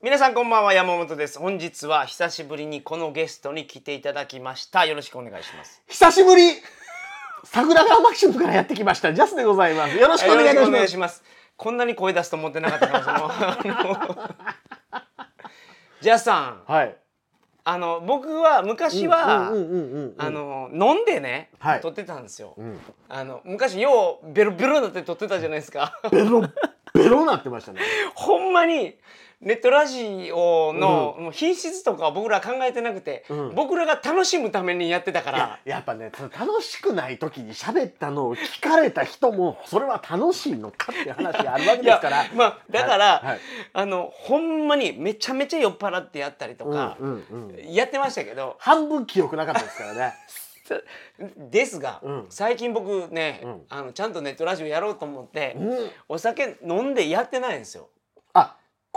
皆さんこんばんは山本です。本日は久しぶりにこのゲストに来ていただきました。よろしくお願いします。久しぶり。桜川マキシムからやってきました。ジャスでございます。よろしくお願いします。します。こんなに声出すと思ってなかったからそのジャスさん。はい。あの僕は昔は、あの飲んでね、はい。撮ってたんですよ、ん。あの昔ようベロベロになって撮ってたじゃないですか。ベロベロなってましたね。ほんまにネットラジオの、品質とかは僕ら考えてなくて、うん。僕らが楽しむためにやってたから。やっぱね楽しくない時に喋ったのを聞かれた人もそれは楽しいのかっていう話があるわけですから。まあだから、はいはい。あのほんまにめちゃめちゃ酔っ払ってやったりとか、うんうんうん。やってましたけど。半分記憶なかったですからね。ですが、うん。最近僕ね、うん。あのちゃんとネットラジオやろうと思って、うん。お酒飲んでやってないんですよ。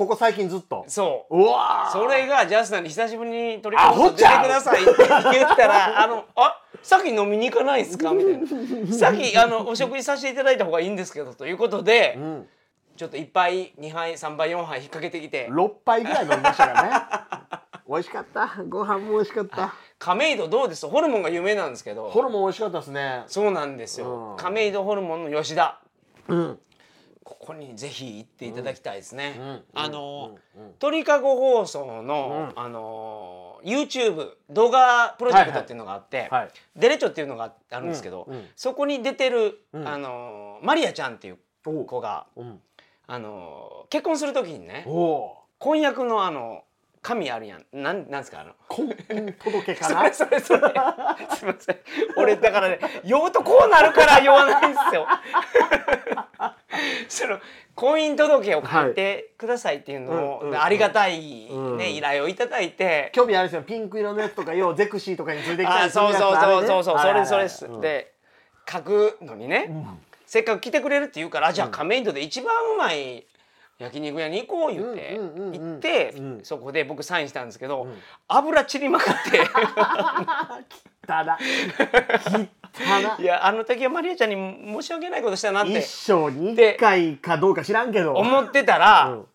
あここ最近ずっと。そう。うわー。それがジャスさんに久しぶりに取りア組んでくださいって言ったら「あのあさっき飲みに行かないですか?」みたいな「さっきあのお食事させていただいた方がいいんですけど」ということで、うん。ちょっと1杯2杯3杯4杯引っ掛けてきて。6杯ぐらい飲みましたからね。美味しかった。ご飯も美味しかった。亀戸どうです？ホルモンが有名なんですけど。ホルモン美味しかったですね。そうなんですよ、うん。亀戸ホルモンの吉田。うんここにぜひ行っていただきたいですね、うんあの、うんうん。鳥かご放送の、あの YouTube 動画プロジェクトっていうのがあって、はいデレチョっていうのがあるんですけど、そこに出てる、うん。あのマリアちゃんっていう子が、うん。あの結婚する時にね婚約のあの紙あるやん。なんなんですかあの。婚姻届か そなれそれそれ。すいません。俺だからね酔うとこうなるから酔わないんですよその婚姻届を書いてくださいっていうのを、ありがたい、ねうん。依頼をいただいて、興味あるんですよピンク色のやつとかようゼクシーとかについてきたありするそうやつそうそうそうそう、それそれです、で書くのにね、うん。せっかく来てくれるって言うからあじゃあ亀戸で一番うまい焼肉屋に行こう言って行ってうん。そこで僕サインしたんですけど、ん。油散りまくって いやあの時はマリアちゃんに申し訳ないことしたなって。一生に一回かどうか知らんけど。思ってたら、うん。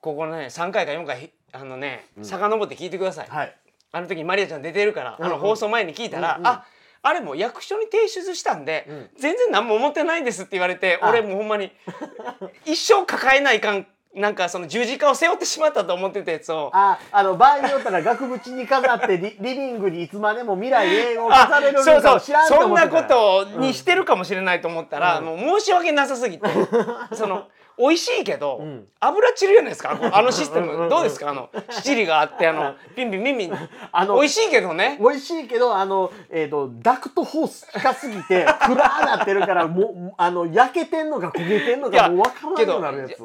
ここね3回か4回あのね遡って聞いてください、はい。あの時マリアちゃん出てるから、あのうん。うん放送前に聞いたら、うんうん。ああれもう役所に提出したんで、うん。全然何も思ってないんですって言われてあ。俺もうほんまに 一生抱えないかんなんかその十字架を背負ってしまったと思ってたやつを。ああの場合によったら額縁に飾ってリ リビングにいつまでも未来永遠を飾れるそうそうのかを知らんとそんな思ってた。ことにしてるかもしれないと思ったら、うん。もう申し訳なさすぎて。その美味しいけど、ん。油散るじゃないですかあのシステム。どうですか？あの七里があってあのピンピンピンピン。あの美味しいけどね。美味しいけどあの、えー、とダクトホース近すぎて暗なってるからもうあの焼けてんのか焦げてんのいやかもう分からんようになるやつ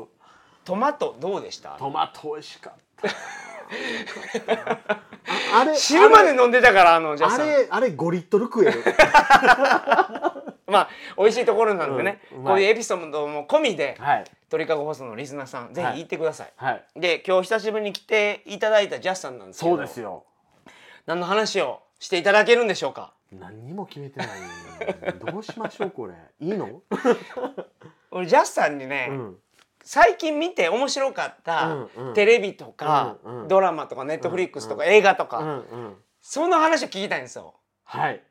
トマトどうでした？トマト美味しかった。ああれ汁まで飲んでたからあのジャスあさん。れあれ5リットル食える まあ美味しいところなんでね、うんうまいこういうエピソードも込みではい。鳥かご放送のリスナーさんぜひ行ってください、はい。で今日久しぶりに来ていただいたジャスさんなんですけどそうですよ。何の話をしていただけるんでしょうか？何にも決めてないどうしましょうこれ。いいの、俺ジャスさんにね、うん、最近見て面白かったテレビとか、うんうん。ドラマとかネットフリックスとか、映画とか、うんうん。その話を聞きたいんですよ。はい。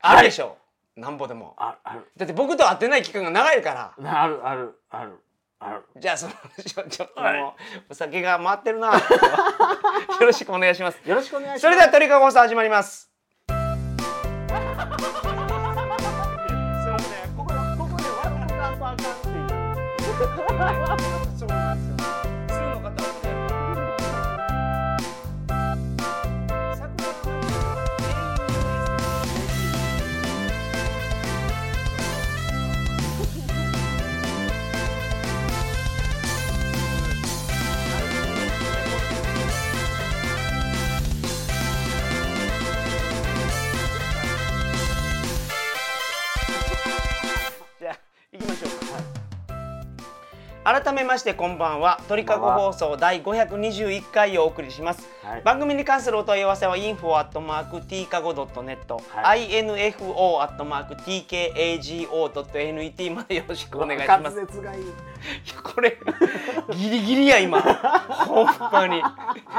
あるでしょ、なんぼでも。あある。だって僕と会ってない期間が長いから。あるあるあるある。じゃあその話をちょっともう、はい。お酒が回ってるな よろしくお願いします。よろしくお願いします。それでは鳥かご放送始まります Ha ha ha ha! 改めましてこんばんは。鳥かご放送第521回をお送りします、はい。番組に関するお問い合わせは info.tkago.net、は info.tkago.net までよろしくお願いします。これギリギリや今。ほんまに。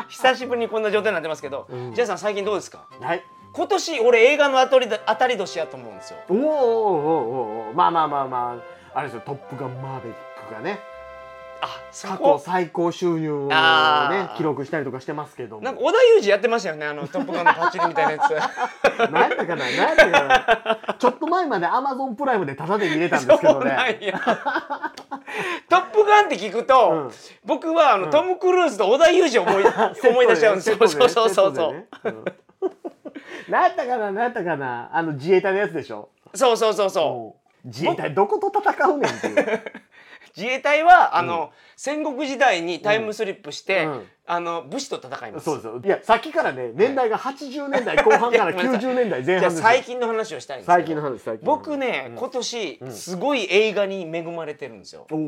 久しぶりにこんな状態になってますけど、うん。ジャイさん最近どうですか？はい。今年俺映画の当たりだ当たり年やと思うんですよ。おーおーおーおーおー。まあまあまあまあ。あれですよ「トップガンマーヴェリック」がね過去こ最高収入をね記録したりとかしてますけども。なんか織田裕二やってましたよねあの「トップガン」のパッチリみたいなやつ。何やったかな何やったかな。ちょっと前までアマゾンプライムでタダで見れたんですけどね。や。トップガンって聞くと、うん。僕はあの、うん。トム・クルーズと織田裕二を思い 思い出しちゃうんですよ。セットでそうそうそう。そう。ね。うん。何やったかな何やったかな。あの自衛隊のやつでしょ？そうそうそうそう。うん。自衛隊どこと戦うねんっていう 自衛隊はあの、戦国時代にタイムスリップして、うん。あの武士と戦います。そうです。よいやさっきからね年代が80年代後半からいやごめんなさい。90年代前半ですよ。最近の話をしたいんです。最近の話最近僕ね、うん。今年、んすごい映画に恵まれてるんですよ。おお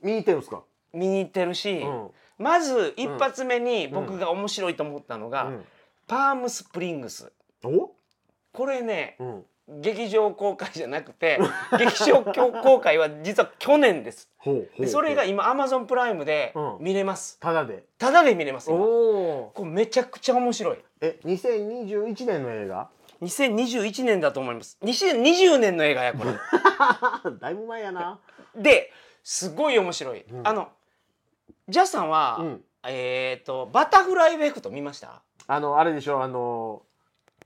見に行ってるんですか？見に行ってるし、うん。まず一発目に僕が面白いと思ったのが、うん。パームスプリングス。お？これね、うん劇場公開じゃなくて 劇場公開は実は去年です。でそれが今アマゾンプライムでうん。見れます。ただで。ただで見れますお今。おこれめちゃくちゃ面白い。え2021年の映画？2021年だと思います。2020年の映画やこれ。だいぶ前やな。ですごい面白い、うん。あのジャスさんは、うん。えっ、とバタフライエフェクト見ました？あのあれでしょあの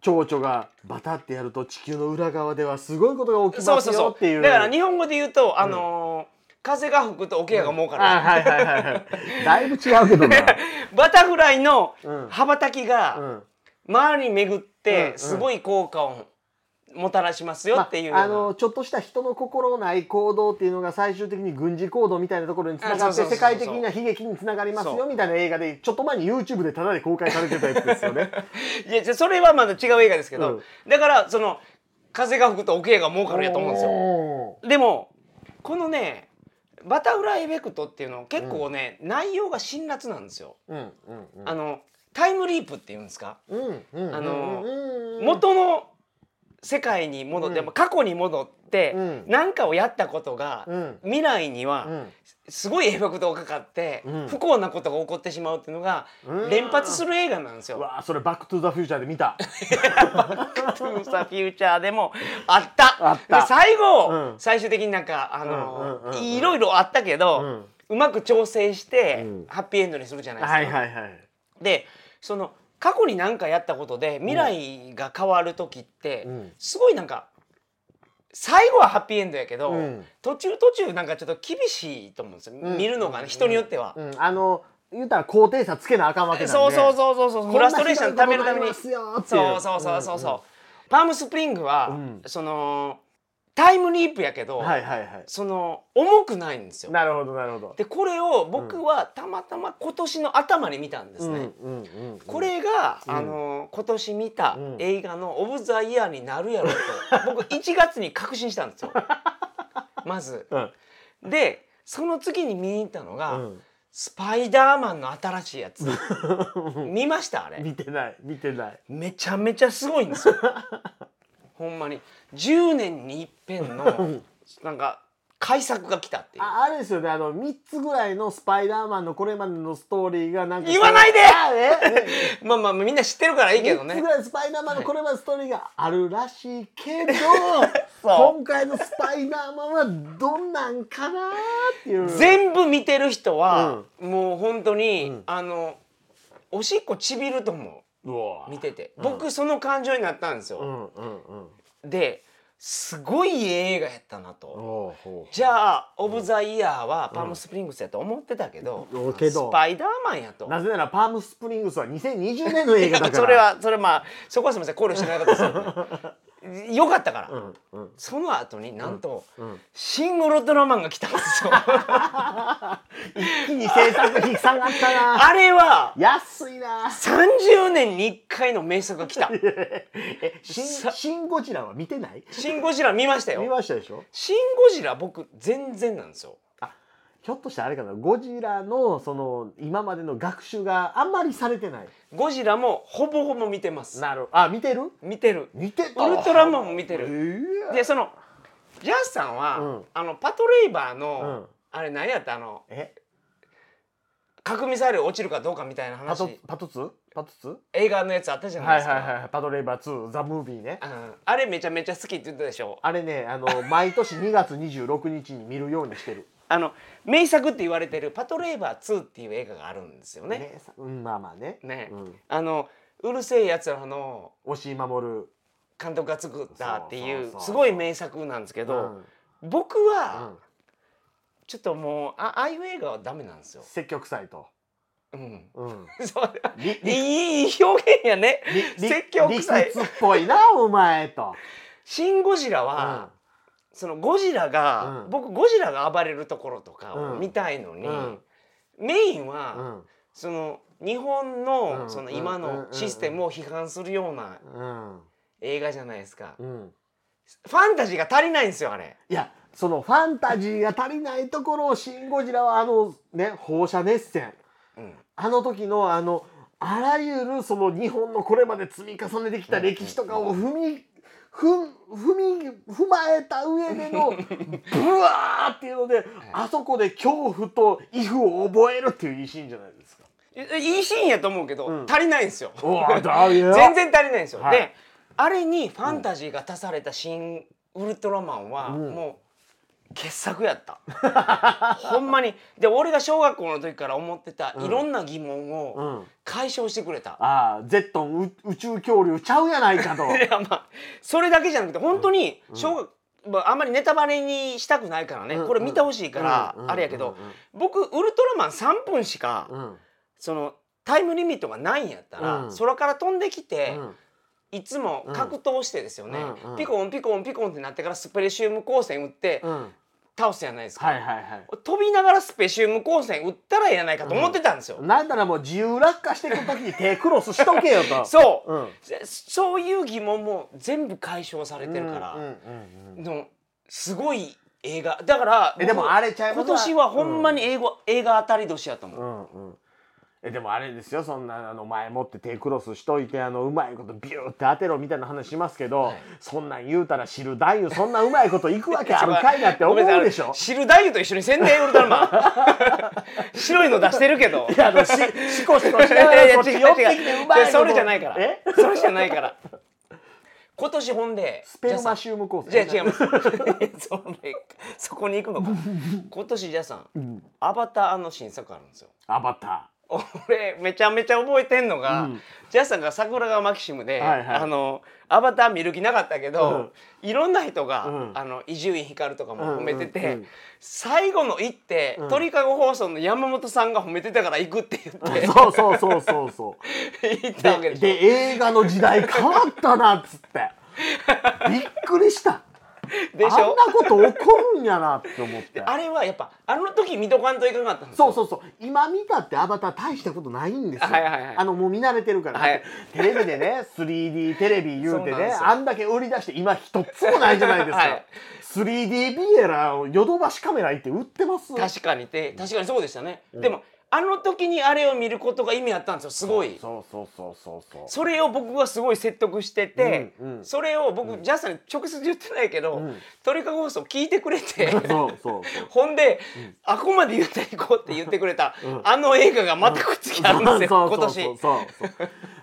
蝶々がバタってやると地球の裏側ではすごいことが起きますそうそうそよっていう。うだから日本語で言うとあのー風が吹くと桶屋が儲かる、あはいはいはいはい。だいぶ違うけどな。バタフライのうん。羽ばたきが、うん。周りに巡っうんうてん。すごい効果をもたらしますよっていうまあ、あのちょっとした人の心ない行動っていうのが最終的に軍事行動みたいなところにつながって世界的な悲劇につながりますよみたいな映画でちょっと前に YouTube でタダで公開されてたやつですよね。いやじゃあそれはまだ違う映画ですけど、うんだからその風が吹くと桶屋が儲かるやと思うんですよ。よ。でもこのねバタフライエフェクトっていうの結構ね、内容が辛辣なんですよ。うんうんうんあのタイムリープっていうんですか、うんうんあのうん元の世界に戻って、うん。過去に戻ってうん。何、かをやったことが、うん。未来にはうん。すごいエフェクトがかかって、うん。不幸なことが起こってしまうっていうのがうん。連発する映画なんですよ。うわあそれバックトゥザフューチャーで見た。トゥーザフューチャーでもあった。あった。で最後、うん。最終的になんかあの、いろいろあったけど、うまく調整して、うん。ハッピーエンドにするじゃないですか。はいはいはい。でその過去に何かやったことで未来が変わる時って、うん。すごいなんか最後はハッピーエンドやけど、うん。途中途中なんかちょっと厳しいと思うんですよ、うん。見るのがね人によっては。うん。あの言うたら高低差つけなあかんわけなんで。そうそうそうそうそう。フラストレーションためるためにそうそうそうそうそう、パームスプリングは、うん。そのタイムリープやけど、はいはいはい。その重くないんですよ。なるほどなるほど。でこれを僕はたまたま今年の頭に見たんですね。うんうんうんうんこれが、うんあの今年見たうん映画の「オブ・ザ・イヤー」になるやろうと 僕1月に確信したんですよ まず。うんでその次に見に行ったのが、うんスパイダーマンの新しいやつ 見ましたあれ見てない見てない。めちゃめちゃすごいんですよほんまに10年に一遍の なんか改作が来たっていう。ああれですよね。あの3つぐらいのスパイダーマンのこれまでのストーリーがなんか言わないで！まあまあみんな知ってるからいいけど3つねぐらいスパイダーマンのこれまでのストーリーがあるらしいけど 今回のスパイダーマンはどんなんかなっていう。全部見てる人は、もう本当に、うん。あのおしっこちびると思う。見てて、うん。僕その感情になったんですよ、うんうんうんですごい映画やったなと、じゃあ「オブ・ザ・イヤー」はパームスプリングスやと思ってたけどスパイダーマンやと。なぜならパームスプリングスは2020年の映画だから。それはそれまあそこはすみません考慮してなかったですよ、ね、よかったから、うんうん。その後になんと、うんシン・ウルトラマンが来たんですよ。一気に制作費下がったな。あれは安いな。30年に1回の名作が来た。えシンさシン・ゴジラは見てない？シン・ゴジラ見ました見よましたでしょ？シン・ゴジラ僕全然なんですよひょっとしてあれかなゴジラのその今までの学習があんまりされてない。ゴジラもほぼほぼ見てます。なるあ見てる？見てる。見てた。ウルトラマンも見てる。るでそのジャスさんは、うん。あのパトレイバーうの、ん。あれ何やった？あのえ？核ミサイル落ちるかどうかみたいなパト話パトツパトツ映画のやつあったじゃないですか、はいはいパトレイバー2ザ・ムービーね。うん。あれめちゃめちゃ好きって言ったでしょ。あれねあの毎年2月26日に見るようにしてるあの名作って言われてる「パトレイバー2」っていう映画があるんですよね。ねさうんまあまあね。ね。うん、あのうるせえやつらの押井守監督が作ったっていそうすごい名作なんですけうど、ん。僕うはん。ちょっともうあああいう映画はダメなんですよ。積極臭いと、うん、うん、そう。りいい表現やね。り積極臭い。理屈っぽいなお前と、シン・ゴジラうん。は、そのゴジラが、うん。僕ゴジラが暴れるところとかをうん。見たいのに、うん。メインは、うん。その日本うん。のその今のシステムを批判するようなうん。映画じゃないですか。うん、ファンタジーが足りないんですよあれ。いやそのファンタジーが足りないところを「シン・ゴジラ」はあのね放射熱線。うん。あの時のあのあらゆるその日本のこれまで積み重ねてきた歴史とかを踏みふん踏み踏まえた上での ブワーっていうのであそこで恐怖と畏怖を覚えるっていういいシーンじゃないですか。いいシーンやと思うけど、うん足りないんですよ。全然足りないんですよ。はいであれにファンタジーが足された「新ウルトラマン」はうんもう傑作やった。ほんまに。で俺が小学校の時から思ってたうん。いろんな疑問うをん、解消してくれた。ああゼットンう宇宙恐竜ちゃうやないかと。いやまあそれだけじゃなくて本当に小学、まあ、あんまりネタバレにしたくないからね、うん。これ見てほしいから、うん。あれやけど、僕ウルトラマン3分しか、うん。うんそのタイムリミットがないんやったら、うん。空から飛んできて、うん。いつも格闘してですよね、うん。うん。ピコンピコンピコンってなってからスペシウム光線打ってうん倒すじゃないですか、はいはいはい。飛びながらスペシウム光線打ったらええやないかと思ってたんですよ、なんならもう自由落下していく時に手クロスしとけよと。そう、うん。そういう疑問も全部解消されてるから、うんうんうんうんでもすごい映画。だからえでも僕あれちゃい今年はほんまに英語、映画当たり年やと思う、うんうん。えでもあれですよそんなあの前もって手クロスしといてあのうまいことビューって当てろみたいな話しますけど、はい。そんなん言うたら知る男優そんなうまいこといくわけある かいなって思うでしょ？知る太夫と一緒に宣伝ウルトラマン白いの出してるけど。いやあのししこしこしいながやいや違うらこっち寄ってきて違うう。まいこと。それじゃないから。え？それじゃないから。今年ほんでスペルマシウムコース。じゃあ違います。それそこに行くのか。今年じゃあさんうん。アバターの新作あるんですよ。アバタ俺めちゃめちゃ覚えてんのが、うん。ジャスさんが桜川マキシムで、はいはい。あのアバター見る気なかったけど、いろんな人が伊集院光とかも褒めてて、うんうんうん最後の一手、うん。鳥かご放送の山本さんが褒めてたから行くって言ってー そうそうそうそうそう。言ったわけでしょ。でで映画の時代変わったなっつって。びっくりした でしょ？あんなこと起こるんやなって思って。あれはやっぱあの時見とかんといかなかったんですよ。そうそうそう。今見たってアバター大したことないんですよ、はいはいはい。あのもう見慣れてるから、はい。テレビでね 3D テレビ言うてね あんだけ売り出して今一つもないじゃないですか、はい。3D ビエラをヨドバシカメラ行って売ってます？確かにて確かにそうでしたね、うん。でもあの時にあれを見ることが意味あったんですよ。すごい。そうそうそうそうそう。それを僕がすごい説得してて、うんうん。それを僕、ジャスさんに直接言ってないけど、うん。鳥かご放送聞いてくれて そうそうんで、あここまで言っていこうって言ってくれた、うん。あの映画がまたくっつきあるんですよ、今年。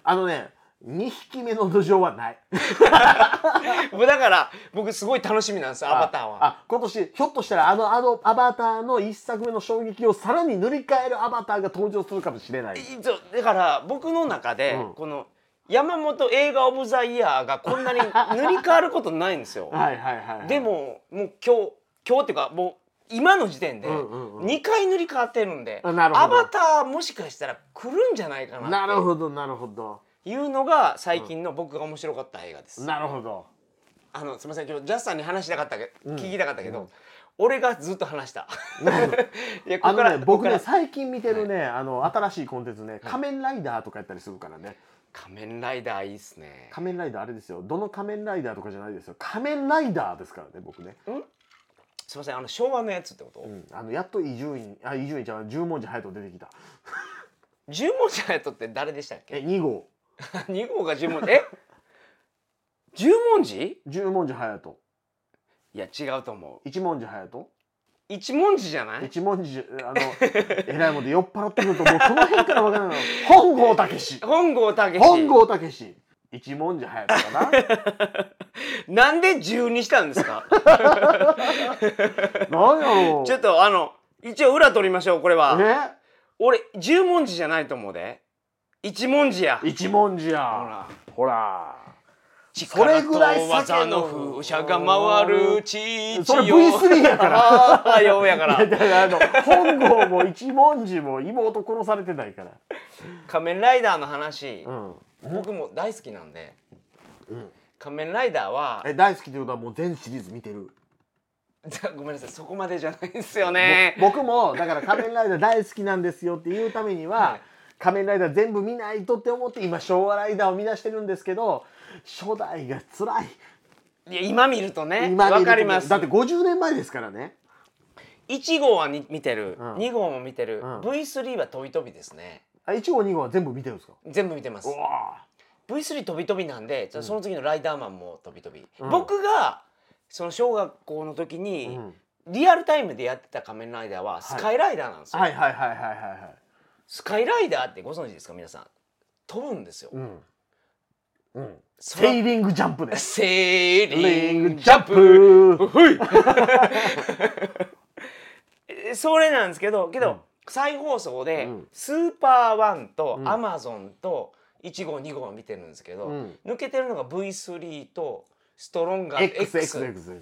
あのね2匹目の土壌はない。も うだから僕すごい楽しみなんですよアバターは。あ今年ひょっとしたらあのあのアバターの一作目の衝撃をさらに塗り替えるアバターが登場するかもしれない。だから僕の中で、うん。この山本映画オブザイヤーがこんなに塗り替わることないんですよ。はいはいはい、はい、でももう今日今日っていうかもう今の時点でうんうんうん。2回塗り替わってるんで、あなるほど。アバターもしかしたら来るんじゃないかななるっほどなるほど。ていうのが最近の僕が面白かった映画です。なるほど。あのすみません。今日ジャスさんに話したかったけ、うん。聞きたかったけど、うん俺がずっと話した。いやここからね僕ね最近見てるね、あの新しいコンテンツね「仮面ライダー」とかやったりするからね。仮面ライダーいいっすね。仮面ライダーあれですよ。どの仮面ライダーとかじゃないですよ。仮面ライダーですからね僕ね。すいません。あの昭和のやつってこと、うん、あのやっと伊集院あ伊集院ちゃん十文字隼人出てきた。十文字隼人って誰でしたっえけ二号 二号が十文字？え？十文字？十文字隼人。いや違うと思う。一文字隼人。一文字じゃない？一文字あの えらいもんで酔っ払ってくるともうこの辺からわからない。の本郷武史。本郷武本郷武史。一文字隼人かな。んで十にしたんですか？ななんやろう。ちょっとあの一応裏取りましょうこれは。ね。俺十文字じゃないと思うで一文字や。一文字ほやら。ほら。力れぐらいと技の風車が回る地それ V3 やから。ああようやから。だからあの本郷も一文字も妹殺されてないから。仮面ライダーの話、うん。僕も大好きなんで。うん。仮面ライダーはえ大好きってことはもう全シリーズ見てる？ごめんなさいそこまでじゃないんですよね。ぼ僕もだから仮面ライダー大好きなんですよっていうためには、はい仮面ライダー全部見ないとって思って今昭和ライダーを見出してるんですけど初代が辛い。いや今見るとね今見るとわかります。だって50年前ですからね。1号はに見てる、うん。2号も見てる、うん。V3 は飛び飛びですね。あ1号2号は全部見てるんですか？全部見てます。うわ。V3 飛び飛びなんで、その次のライダーマンも飛び飛び、うん。僕がその小学校の時ーに、うん。リアルタイムでやってた仮面ライダーはスカイライダーなんですよ、はいはいはいはいはいはいスカイライダーってご存知ですか？皆さん。飛ぶんですよ、うん。うん。セーリングジャンプね。セーリリングジャンプ。それなんですけどけど、うん。再放送で、うん。スーパーワンとうん。アマゾンと1号2号を見てるんですけど、うん。抜けてるのが V3 とストロンガー X, XXX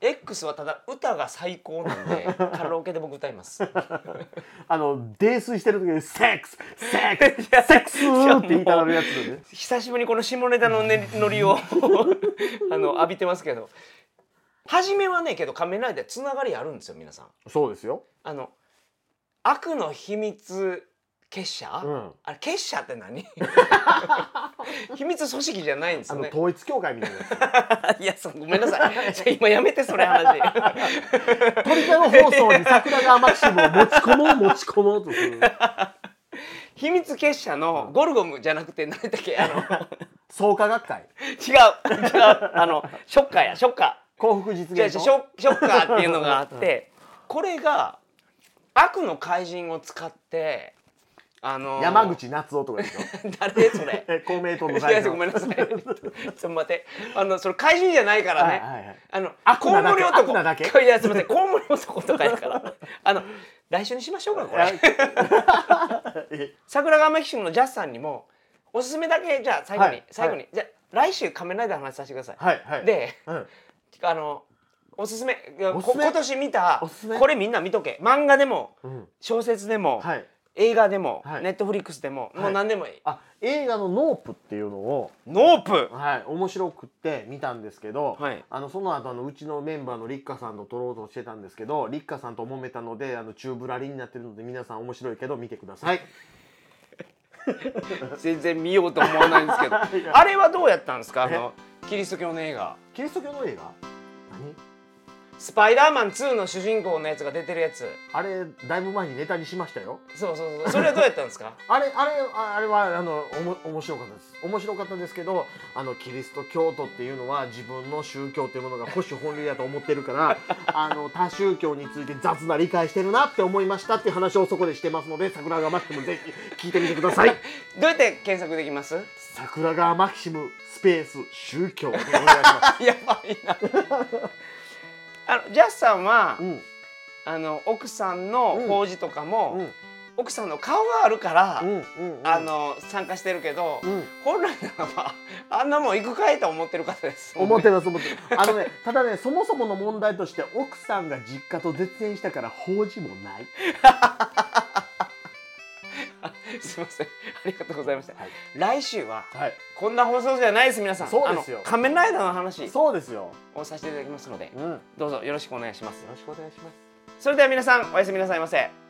X はただ歌が最高なんで カラオケで僕歌います。あの泥酔してる時に「セックスセックスセックス! 」って言いたがるやつでね。久しぶりにこの下ネタの、ね、ノリをあの浴びてますけど。初めはねけど仮面ライダーつながりあるんですよ皆さん。そうですよ。あの悪の秘密結社、うん。あれ結社って何？秘密組織じゃないんですよね。あの統一教会みたいな いやそうごめんなさい。今やめてそれ話。鳥かご放送に桜川マキシムを持ち込もう持ち込もうとする。秘密結社のゴルゴムじゃなくて何だっけ？あの創価学会。違う違う。あのショッカーやショッカ幸福実現ショショッカーっていうのがあってこれが悪の怪人を使ってあのー山口夏夫とかでしょ？誰それ？え 公明党のいや代表ごめんなさい。ちょっと待って。あのそれ怪人じゃないからね、はいはいはい。あのコウモリ男。いやすみません。コウモリ男とかやから。あの来週にしましょうかこれ。え？桜川マキシムのジャスさんにもおすすめだけじゃあ最後に、はい。最後に、じゃあ来週仮面ライダーの話させてください、はい。はいでうん。あのおすすめ今年見たこれみんな見とけ。漫画でもうん。小説でも、はい映画でも、はい。ネットフリックスでも、もうはい何でもいい。あ映画の「ノープ」っていうのをノープ？はい面白くって見たんですけど、はい。あのその後あのうちのメンバーのリッカさんと撮ろうとしてたんですけどリッカさんと揉めたのであの宙ぶらりんになってるので皆さん面白いけど見てください。全然見ようと思わないんですけど。あれはどうやったんですか？あのキリスト教の映画。キリスト教の映画？何？スパイダーマン2の主人公のやつが出てるやつ。あれだいぶ前にネタにしましたよ。そうそうそう。それはどうやったんですか？あれあれああれはあのおも面白かったです。面白かったですけどあのキリスト教徒っていうのは自分の宗教っていうものが保守本流だと思ってるから あの他宗教について雑な理解してるなって思いましたっていう話をそこでしてますので桜川マキシムぜひ聞いてみてください。どうやって検索できます？桜川マキシムスペース宗教。でお願いします。やばいなあのジャスさんは、うん。あの奥さんの法事とかも、うん。奥さんの顔があるから、うんうんうん。あの参加してるけど、うん。本来ならばあんなもん行くかいと思ってる方です。思ってます思ってます。あのね ただねそもそもの問題として奥さんが実家と絶縁したから法事もない すいません。ありがとうございました、はい。来週ははい。こんな放送じゃないです皆さん。そうですよ。仮面ライダーの話。そうですよ。をさせていただきますのでうん。よどうぞよろしくお願いします。ろしくお願いします。それでは皆さんおやすみなさいませ